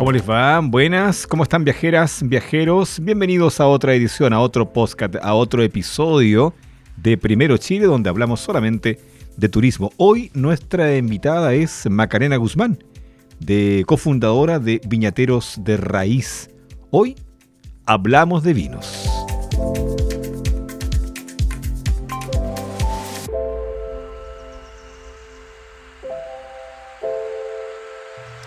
¿Cómo les va? Buenas, ¿cómo están viajeras, viajeros? Bienvenidos a otra edición, a otro podcast, a otro episodio de Primero Chile, donde hablamos solamente de turismo. Hoy nuestra invitada es Macarena Guzmán, de cofundadora de Viñateros de Raíz. Hoy hablamos de vinos.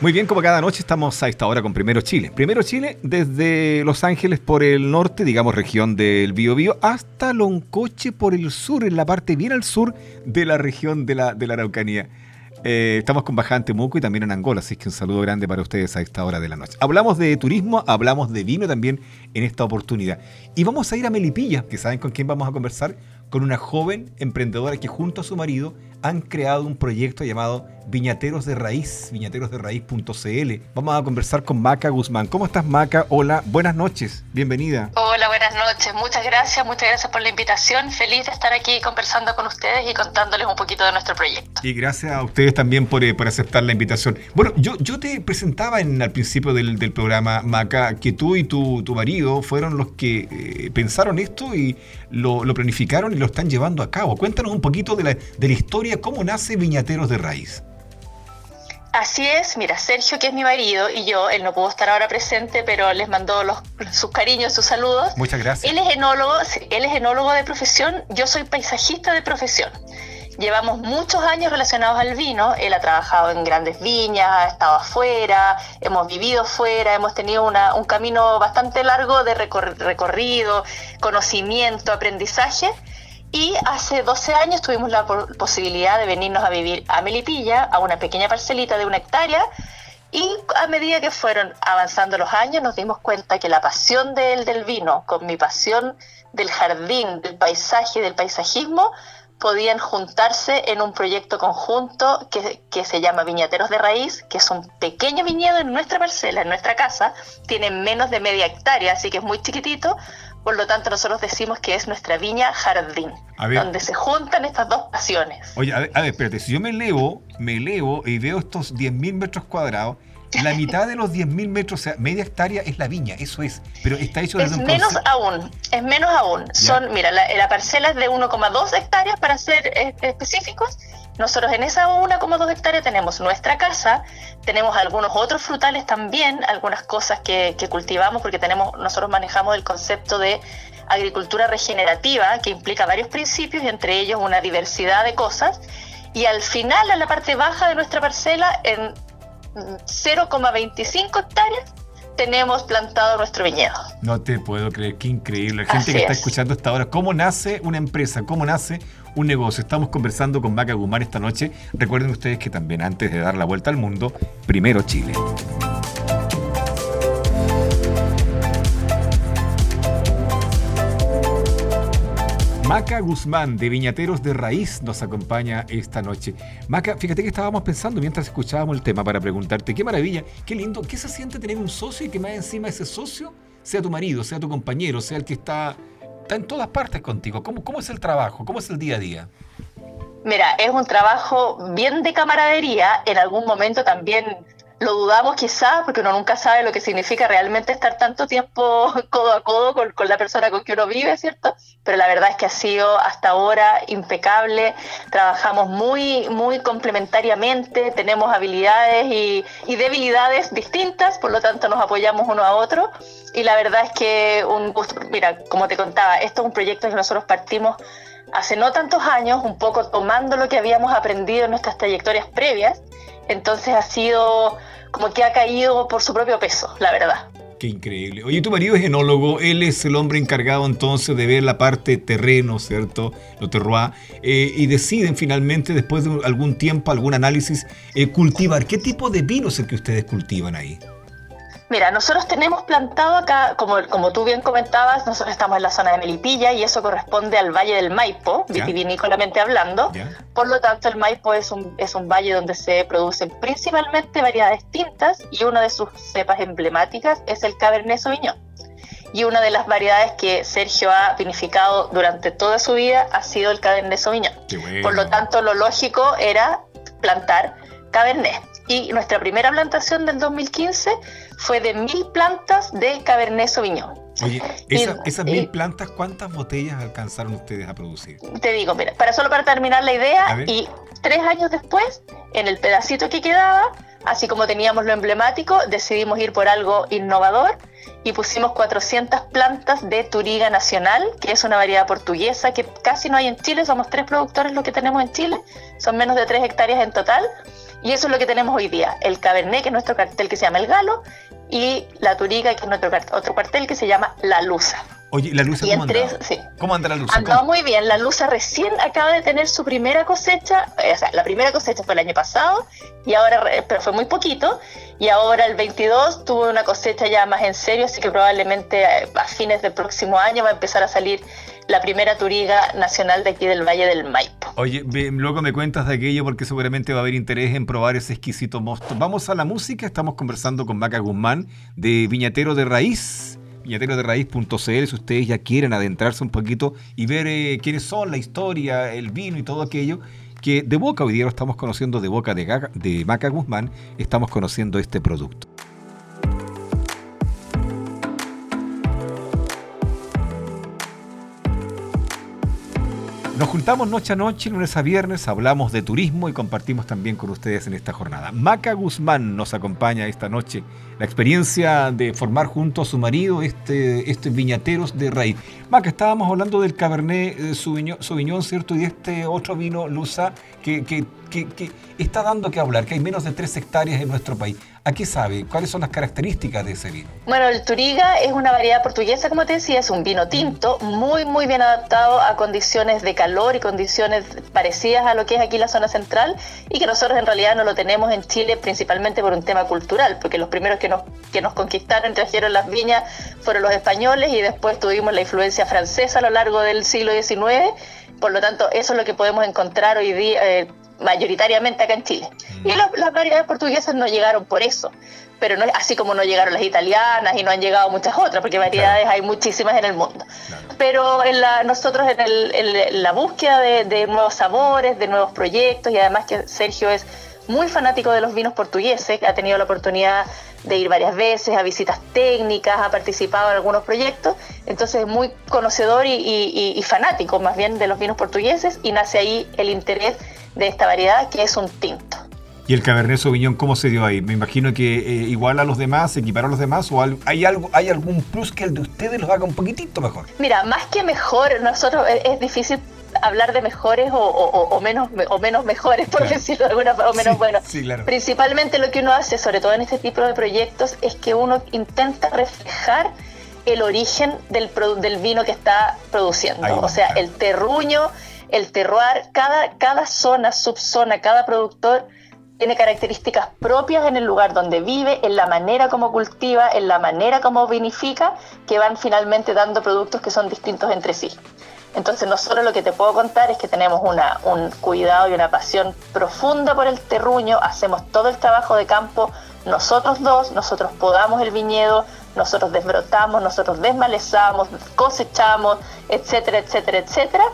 Muy bien, como cada noche estamos a esta hora con Primero Chile. Primero Chile desde Los Ángeles por el norte, digamos región del Biobío, hasta Loncoche por el sur, en la parte bien al sur de la región de la, de la Araucanía. Eh, estamos con Bajante Muco y también en Angola, así que un saludo grande para ustedes a esta hora de la noche. Hablamos de turismo, hablamos de vino también en esta oportunidad. Y vamos a ir a Melipilla, que saben con quién vamos a conversar, con una joven emprendedora que junto a su marido han creado un proyecto llamado Viñateros de Raíz, viñaterosderaíz.cl. Vamos a conversar con Maca Guzmán. ¿Cómo estás, Maca? Hola, buenas noches, bienvenida. Hola, buenas noches. Muchas gracias, muchas gracias por la invitación. Feliz de estar aquí conversando con ustedes y contándoles un poquito de nuestro proyecto. Y gracias a ustedes también por, eh, por aceptar la invitación. Bueno, yo, yo te presentaba en, al principio del, del programa, Maca, que tú y tu, tu marido fueron los que eh, pensaron esto y lo, lo, planificaron y lo están llevando a cabo. Cuéntanos un poquito de la, de la historia, cómo nace Viñateros de Raíz. Así es, mira, Sergio, que es mi marido, y yo, él no pudo estar ahora presente, pero les mandó los, sus cariños, sus saludos. Muchas gracias. Él es enólogo, él es enólogo de profesión, yo soy paisajista de profesión. Llevamos muchos años relacionados al vino, él ha trabajado en grandes viñas, ha estado afuera, hemos vivido fuera, hemos tenido una, un camino bastante largo de recor recorrido, conocimiento, aprendizaje y hace 12 años tuvimos la posibilidad de venirnos a vivir a Melipilla, a una pequeña parcelita de una hectárea, y a medida que fueron avanzando los años nos dimos cuenta que la pasión de él del vino con mi pasión del jardín, del paisaje, del paisajismo, podían juntarse en un proyecto conjunto que, que, se llama Viñateros de Raíz, que es un pequeño viñedo en nuestra parcela, en nuestra casa, tiene menos de media hectárea, así que es muy chiquitito, por lo tanto, nosotros decimos que es nuestra viña jardín, donde se juntan estas dos pasiones. Oye, a ver, a ver, espérate, si yo me elevo, me elevo y veo estos 10.000 metros cuadrados, la mitad de los 10.000 metros, o sea, media hectárea es la viña, eso es. Pero está hecho desde es un menos aún, es menos aún. Son, mira, la, la, parcela es de 1,2 hectáreas para ser específicos. Nosotros en esa 1,2 hectáreas tenemos nuestra casa, tenemos algunos otros frutales también, algunas cosas que, que cultivamos, porque tenemos, nosotros manejamos el concepto de agricultura regenerativa, que implica varios principios, y entre ellos una diversidad de cosas. Y al final, en la parte baja de nuestra parcela, en 0,25 hectáreas tenemos plantado nuestro viñedo. No te puedo creer, qué increíble. La gente Así que está es. escuchando hasta ahora, ¿cómo nace una empresa? ¿Cómo nace un negocio? Estamos conversando con Maca Gumar esta noche. Recuerden ustedes que también antes de dar la vuelta al mundo, primero Chile. Maca Guzmán de Viñateros de Raíz nos acompaña esta noche. Maca, fíjate que estábamos pensando mientras escuchábamos el tema para preguntarte, qué maravilla, qué lindo, qué se siente tener un socio y que más encima ese socio sea tu marido, sea tu compañero, sea el que está, está en todas partes contigo. ¿Cómo, ¿Cómo es el trabajo? ¿Cómo es el día a día? Mira, es un trabajo bien de camaradería, en algún momento también lo dudamos quizás, porque uno nunca sabe lo que significa realmente estar tanto tiempo codo a codo con, con, la persona con que uno vive, ¿cierto? Pero la verdad es que ha sido hasta ahora impecable, trabajamos muy, muy complementariamente, tenemos habilidades y, y debilidades distintas, por lo tanto nos apoyamos uno a otro. Y la verdad es que un mira, como te contaba, esto es un proyecto que nosotros partimos hace no tantos años, un poco tomando lo que habíamos aprendido en nuestras trayectorias previas, entonces ha sido como que ha caído por su propio peso, la verdad. Qué increíble. Oye, tu marido es enólogo, él es el hombre encargado entonces de ver la parte terreno, ¿cierto? Lo terroir, eh, y deciden finalmente, después de algún tiempo, algún análisis, eh, cultivar. ¿Qué tipo de vino es el que ustedes cultivan ahí? Mira, nosotros tenemos plantado acá, como, como tú bien comentabas, nosotros estamos en la zona de Melipilla y eso corresponde al Valle del Maipo, vitivinícolamente hablando. ¿Ya? Por lo tanto, el Maipo es un, es un valle donde se producen principalmente variedades tintas y una de sus cepas emblemáticas es el Cabernet Sauvignon. y una de las variedades que Sergio ha vinificado durante toda su vida ha sido el Cabernet Sauvignon. Por lo tanto, lo lógico era plantar Cabernet. Y nuestra primera plantación del 2015 fue de mil plantas de Cabernet Sauvignon. Oye, esas mil plantas, ¿cuántas botellas alcanzaron ustedes a producir? Te digo, mira, para solo para terminar la idea, y tres años después, en el pedacito que quedaba, así como teníamos lo emblemático, decidimos ir por algo innovador y pusimos 400 plantas de Turiga Nacional, que es una variedad portuguesa que casi no hay en Chile, somos tres productores los que tenemos en Chile, son menos de tres hectáreas en total, y eso es lo que tenemos hoy día, el Cabernet, que es nuestro cartel que se llama el Galo, y la Turiga, que es nuestro otro cartel que se llama la Lusa. Oye, ¿la Lusa cómo anda? Sí. ¿Cómo anda la Lusa? Andó muy bien. La Lusa recién acaba de tener su primera cosecha. Eh, o sea, la primera cosecha fue el año pasado, y ahora, pero fue muy poquito. Y ahora el 22 tuvo una cosecha ya más en serio, así que probablemente eh, a fines del próximo año va a empezar a salir la primera turiga nacional de aquí del Valle del Maipo. Oye, luego me cuentas de aquello porque seguramente va a haber interés en probar ese exquisito mosto. Vamos a la música, estamos conversando con Maca Guzmán de Viñatero de Raíz viñateroderraíz.cl si ustedes ya quieren adentrarse un poquito y ver eh, quiénes son, la historia, el vino y todo aquello, que de boca, hoy día lo estamos conociendo de boca de, de Maca Guzmán, estamos conociendo este producto. Nos juntamos noche a noche, lunes a viernes, hablamos de turismo y compartimos también con ustedes en esta jornada. Maca Guzmán nos acompaña esta noche. La experiencia de formar junto a su marido este, este viñateros de raíz. Maca, estábamos hablando del Cabernet eh, Sauvignon, ¿cierto? Y este otro vino, Lusa, que, que, que está dando que hablar, que hay menos de tres hectáreas en nuestro país. ¿A qué sabe? ¿Cuáles son las características de ese vino? Bueno, el Turiga es una variedad portuguesa, como te decía, es un vino tinto, muy, muy bien adaptado a condiciones de calor y condiciones parecidas a lo que es aquí la zona central y que nosotros en realidad no lo tenemos en Chile principalmente por un tema cultural, porque los primeros que nos, que nos conquistaron, trajeron las viñas, fueron los españoles y después tuvimos la influencia francesa a lo largo del siglo XIX. Por lo tanto, eso es lo que podemos encontrar hoy día, eh, mayoritariamente acá en Chile. Y las, variedades portuguesas no llegaron por eso, pero no así como no llegaron las italianas y no han llegado muchas otras, porque variedades hay muchísimas en el mundo. Pero en la, nosotros en, la búsqueda de, nuevos sabores, de nuevos proyectos, y además que Sergio es muy fanático de los vinos portugueses, ha tenido la oportunidad de ir varias veces a visitas técnicas, ha participado en algunos proyectos, entonces es muy conocedor y fanático más bien de los vinos portugueses y nace ahí el interés de esta variedad que es un tinto. ¿Y el Cabernet Sauvignon cómo se dio ahí? Me imagino que eh, igual a los demás, equipará a los demás, o hay algo, hay algún plus que el de ustedes los haga un poquitito mejor. Mira, más que mejor, nosotros eh, es, difícil hablar de mejores o, menos o menos mejores, por decirlo de alguna forma, o menos bueno. Principalmente lo que uno hace, sobre todo en este tipo de proyectos, es que uno intenta reflejar el origen del, del vino que está produciendo. o sea, el terruño, el terroir, cada, cada zona, subzona, cada productor tiene características propias en el lugar donde vive, en la manera como cultiva, en la manera como vinifica, que van finalmente dando productos que son distintos entre sí. Entonces nosotros lo que te puedo contar es que tenemos un cuidado y una pasión profunda por el terruño, hacemos todo el trabajo de campo nosotros dos, nosotros podamos el viñedo, nosotros desbrotamos, nosotros desmalezamos, cosechamos, etcétera, etcétera, etcétera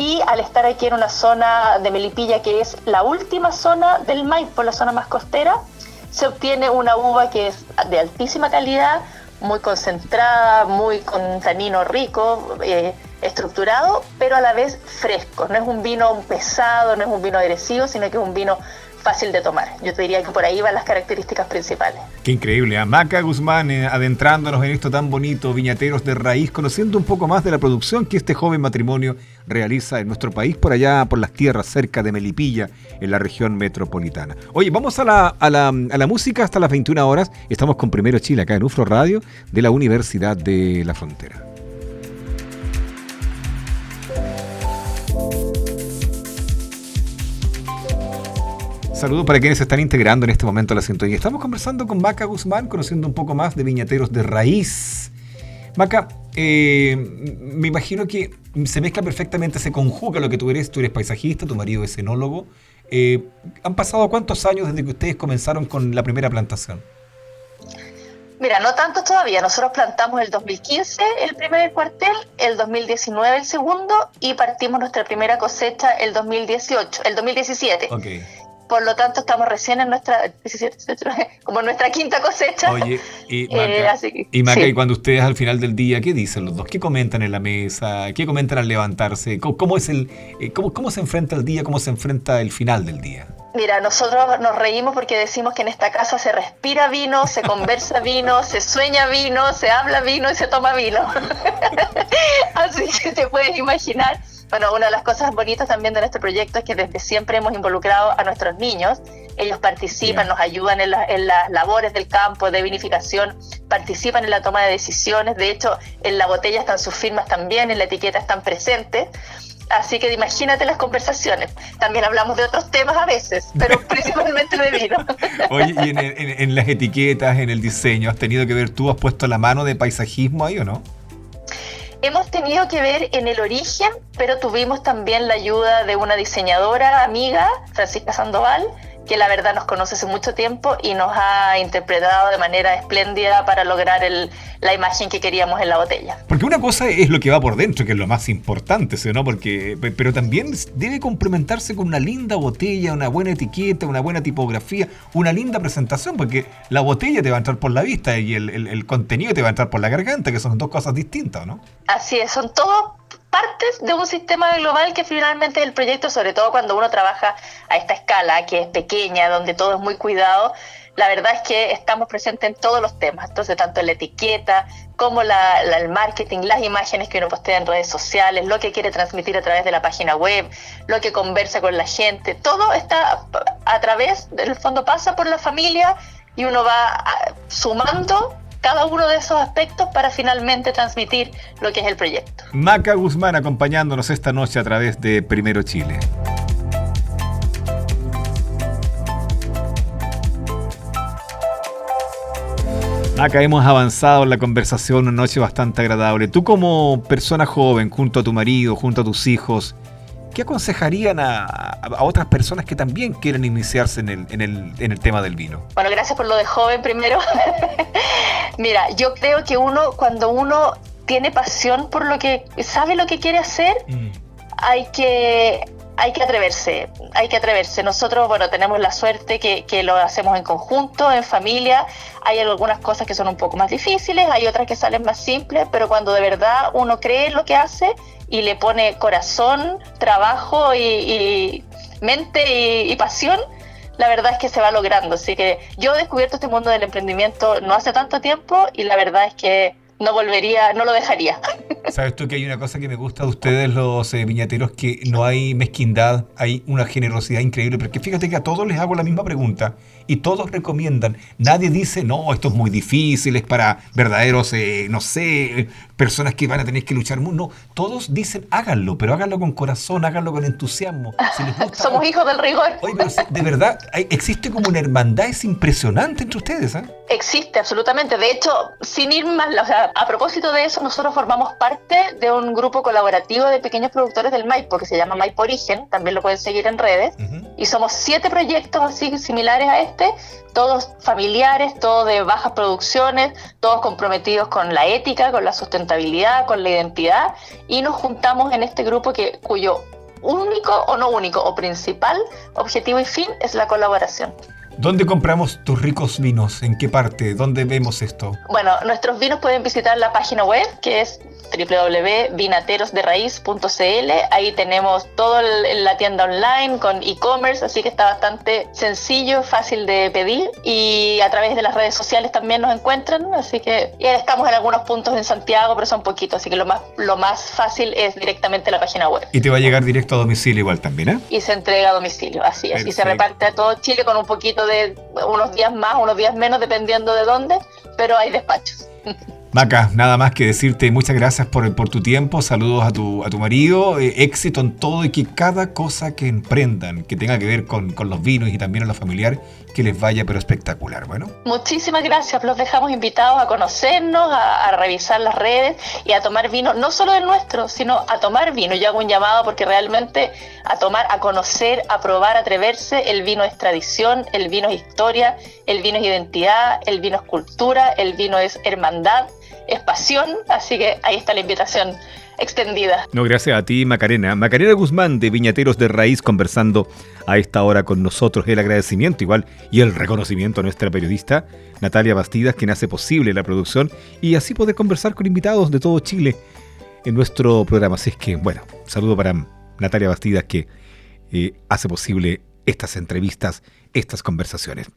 y al estar aquí en una zona de Melipilla que es la última zona del Maipo, la zona más costera, se obtiene una uva que es de altísima calidad, muy concentrada, muy con tanino rico, eh, estructurado, pero a la vez fresco. No es un vino pesado, no es un vino agresivo, sino que es un vino fácil de tomar. Yo te diría que por ahí van las características principales. Qué increíble. Amaca ¿ah? Guzmán eh, adentrándonos en esto tan bonito, viñateros de raíz, conociendo un poco más de la producción que este joven matrimonio realiza en nuestro país, por allá, por las tierras cerca de Melipilla, en la región metropolitana. Oye, vamos a la, a la, a la música hasta las 21 horas. Estamos con Primero Chile acá en UFRO Radio de la Universidad de la Frontera. Saludos para quienes se están integrando en este momento a la sintonía. Estamos conversando con Maca Guzmán, conociendo un poco más de viñateros de raíz. Maca, eh, me imagino que se mezcla perfectamente, se conjuga lo que tú eres. Tú eres paisajista, tu marido es enólogo. Eh, ¿Han pasado cuántos años desde que ustedes comenzaron con la primera plantación? Mira, no tanto todavía. Nosotros plantamos el 2015 el primer cuartel, el 2019 el segundo y partimos nuestra primera cosecha el 2018, el 2017. Okay. Por lo tanto, estamos recién en nuestra, como nuestra quinta cosecha. Oye, y eh, Maca, y, Maca y, cuando ustedes al final del día, ¿qué dicen los dos? ¿Qué comentan en la mesa? ¿Qué comentan al levantarse? ¿Cómo, es el, eh, cómo, cómo se enfrenta el día? ¿Cómo se enfrenta el final del día? Mira, nosotros nos reímos porque decimos que en esta casa se respira vino, se conversa vino, se sueña vino, se habla vino y se toma vino. Así que te puedes imaginar bueno, una de las cosas bonitas también de nuestro proyecto es que desde siempre hemos involucrado a nuestros niños. Ellos participan, nos ayudan en, las labores del campo de vinificación, participan en la toma de decisiones. De hecho, en la botella están sus firmas también, en la etiqueta están presentes. Así que imagínate las conversaciones. También hablamos de otros temas a veces, pero principalmente de vino. Oye, y en, en, las etiquetas, en el diseño, ¿has tenido que ver tú, has puesto la mano de paisajismo ahí o no? Hemos tenido que ver en el origen, pero tuvimos también la ayuda de una diseñadora amiga, Francisca Sandoval, que la verdad nos conoce hace mucho tiempo y nos ha interpretado de manera espléndida para lograr el, la imagen que queríamos en la botella. Porque una cosa es lo que va por dentro, que es lo más importante, ¿no? Porque, pero también debe complementarse con una linda botella, una buena etiqueta, una buena tipografía, una linda presentación, porque la botella te va a entrar por la vista y el, el contenido te va a entrar por la garganta, que son dos cosas distintas, ¿no? Así es, son todos partes de un sistema global que finalmente el proyecto, sobre todo cuando uno trabaja a esta escala, que es pequeña, donde todo es muy cuidado, la verdad es que estamos presentes en todos los temas, entonces tanto en la etiqueta como la, el marketing, las imágenes que uno postea en redes sociales, lo que quiere transmitir a través de la página web, lo que conversa con la gente, todo está a través, del fondo pasa por la familia y uno va ah, sumando cada uno de esos aspectos para finalmente transmitir lo que es el proyecto. Maca Guzmán acompañándonos esta noche a través de Primero Chile. Acá hemos avanzado en la conversación, una noche bastante agradable. Tú como persona joven, junto a tu marido, junto a tus hijos, ¿qué aconsejarían a, otras personas que también quieren iniciarse en el, en, el, en el tema del vino? Bueno, gracias por lo de joven primero. Mira, yo creo que uno, cuando uno tiene pasión por lo que sabe lo que quiere hacer, mm. hay que hay que atreverse, hay que atreverse. Nosotros, bueno, tenemos la suerte que, que, lo hacemos en conjunto, en familia. Hay algunas cosas que son un poco más difíciles, hay otras que salen más simples, pero cuando de verdad uno cree en lo que hace y le pone corazón, trabajo y, mente y, pasión, la verdad es que se va logrando. Así que yo he descubierto este mundo del emprendimiento no hace tanto tiempo y la verdad es que no volvería, no lo dejaría. Sabes tú que hay una cosa que me gusta de ustedes, los eh, viñateros, que no hay mezquindad, hay una generosidad increíble, porque fíjate que a todos les hago la misma pregunta y todos recomiendan. Nadie dice, no, esto es muy difícil, es para verdaderos, eh, no sé, personas que van a tener que luchar. No, todos dicen, háganlo, pero háganlo con corazón, háganlo con entusiasmo. Somos hijos del rigor. Oye, pero de verdad, existe como una hermandad, es impresionante entre ustedes. ¿eh? Existe, absolutamente. De hecho, sin ir más, o sea, a propósito de eso, nosotros formamos parte de un grupo colaborativo de pequeños productores del Maipo, que se llama Maipo Origen, también lo pueden seguir en redes, y somos siete proyectos así similares a este todos familiares, todos de bajas producciones, todos comprometidos con la ética, con la sustentabilidad, con la identidad, y nos juntamos en este grupo que, cuyo único o no único o principal objetivo y fin es la colaboración. ¿Dónde compramos tus ricos vinos? ¿En qué parte? ¿Dónde vemos esto? Bueno, nuestros vinos pueden visitar la página web que es www.vinaterosderraiz.cl. Ahí tenemos toda la tienda online con e-commerce, así que está bastante sencillo, fácil de pedir y a través de las redes sociales también nos encuentran, así que ya estamos en algunos puntos en Santiago, pero son poquitos, así que lo más, lo más fácil es directamente la página web. Y te va a llegar directo a domicilio igual también, ¿eh? Y se entrega a domicilio, así es. Y se reparte a todo Chile con un poquito de unos días más, unos días menos, dependiendo de dónde, pero hay despachos. Maca, nada más que decirte muchas gracias por, por tu tiempo, saludos a tu, a tu marido, eh, éxito en todo y que cada cosa que emprendan, que tenga que ver con, con los vinos y también a lo familiar, que les vaya pero espectacular. Bueno. Muchísimas gracias, los dejamos invitados a conocernos, a, revisar las redes y a tomar vino, no solo el nuestro, sino a tomar vino. Yo hago un llamado porque realmente a tomar, a conocer, a probar, a atreverse, el vino es tradición, el vino es historia, el vino es identidad, el vino es cultura, el vino es hermandad es pasión, así que ahí está la invitación extendida. No, gracias a ti, Macarena. Macarena Guzmán de Viñateros de Raíz conversando a esta hora con nosotros. El agradecimiento igual y el reconocimiento a nuestra periodista Natalia Bastidas, quien hace posible la producción y así poder conversar con invitados de todo Chile en nuestro programa. Así es que, bueno, saludo para Natalia Bastidas que eh, hace posible estas entrevistas, estas conversaciones.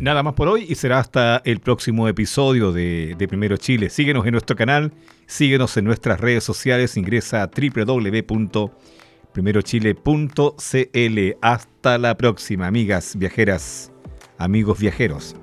Nada más por hoy y será hasta el próximo episodio de, Primero Chile. Síguenos en nuestro canal, síguenos en nuestras redes sociales, ingresa a www.primerochile.cl. Hasta la próxima, amigas viajeras, amigos viajeros.